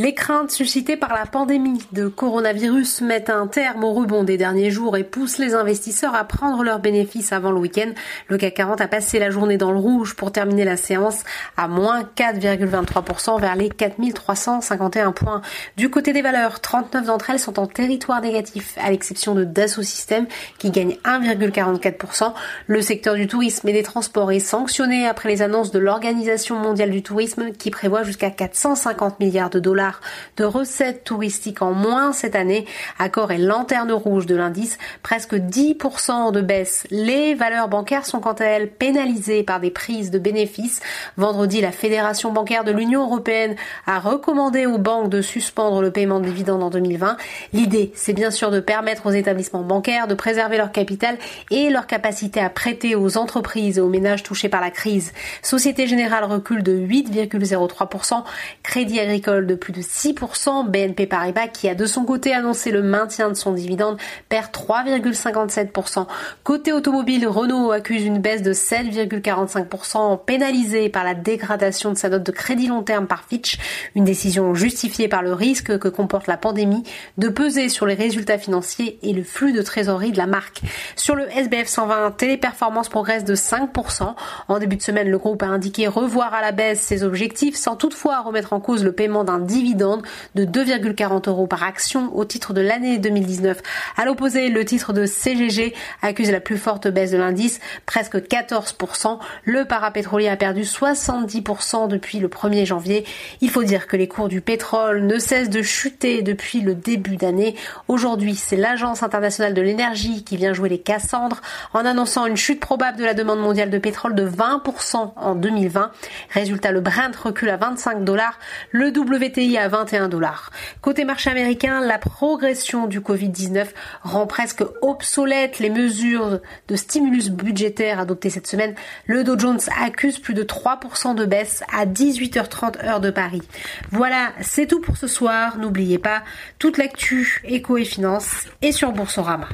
Les craintes suscitées par la pandémie de coronavirus mettent un terme au rebond des derniers jours et poussent les investisseurs à prendre leurs bénéfices avant le week-end. Le CAC 40 a passé la journée dans le rouge pour terminer la séance à moins 4,23% vers les 4351 points. Du côté des valeurs, 39 d'entre elles sont en territoire négatif, à l'exception de Dassault Systèmes qui gagne 1,44%. Le secteur du tourisme et des transports est sanctionné après les annonces de l'Organisation mondiale du tourisme qui prévoit jusqu'à 450 milliards de dollars de recettes touristiques en moins cette année. Accord et lanterne rouge de l'indice, presque 10% de baisse. Les valeurs bancaires sont quant à elles pénalisées par des prises de bénéfices. Vendredi, la Fédération bancaire de l'Union européenne a recommandé aux banques de suspendre le paiement de dividendes en 2020. L'idée, c'est bien sûr de permettre aux établissements bancaires de préserver leur capital et leur capacité à prêter aux entreprises et aux ménages touchés par la crise. Société Générale recule de 8,03%, Crédit Agricole de plus de 6%. BNP Paribas, qui a de son côté annoncé le maintien de son dividende, perd 3,57%. Côté automobile, Renault accuse une baisse de 7,45%, pénalisé par la dégradation de sa note de crédit long terme par Fitch, une décision justifiée par le risque que comporte la pandémie de peser sur les résultats financiers et le flux de trésorerie de la marque. Sur le SBF 120, Téléperformance progresse de 5%. En début de semaine, le groupe a indiqué revoir à la baisse ses objectifs sans toutefois remettre en cause le paiement d'un dividende de 2,40 euros par action au titre de l'année 2019. À l'opposé, le titre de CGG accuse la plus forte baisse de l'indice, presque 14%. Le parapétrolier a perdu 70% depuis le 1er janvier. Il faut dire que les cours du pétrole ne cessent de chuter depuis le début d'année. Aujourd'hui, c'est l'Agence internationale de l'énergie qui vient jouer les Cassandres en annonçant une chute probable de la demande mondiale de pétrole de 20% en 2020. Résultat, le Brent recule à 25 dollars, le WTI à 21 dollars. Côté marché américain, la progression du Covid-19 rend presque obsolète les mesures de stimulus budgétaire adoptées cette semaine. Le Dow Jones accuse plus de 3% de baisse à 18h30 heure de Paris. Voilà, c'est tout pour ce soir. N'oubliez pas, toute l'actu éco et finance est sur Boursorama.